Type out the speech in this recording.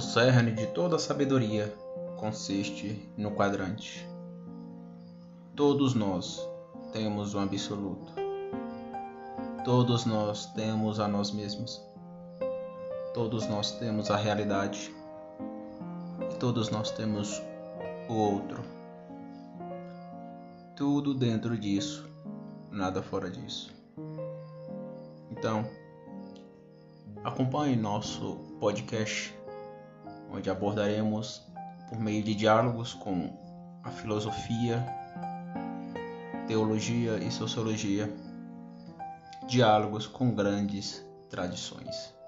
O cerne de toda sabedoria consiste no quadrante. Todos nós temos um absoluto. Todos nós temos a nós mesmos. Todos nós temos a realidade. E todos nós temos o outro. Tudo dentro disso, nada fora disso. Então, acompanhe nosso podcast, onde abordaremos, por meio de diálogos com a filosofia, teologia e sociologia, diálogos com grandes tradições.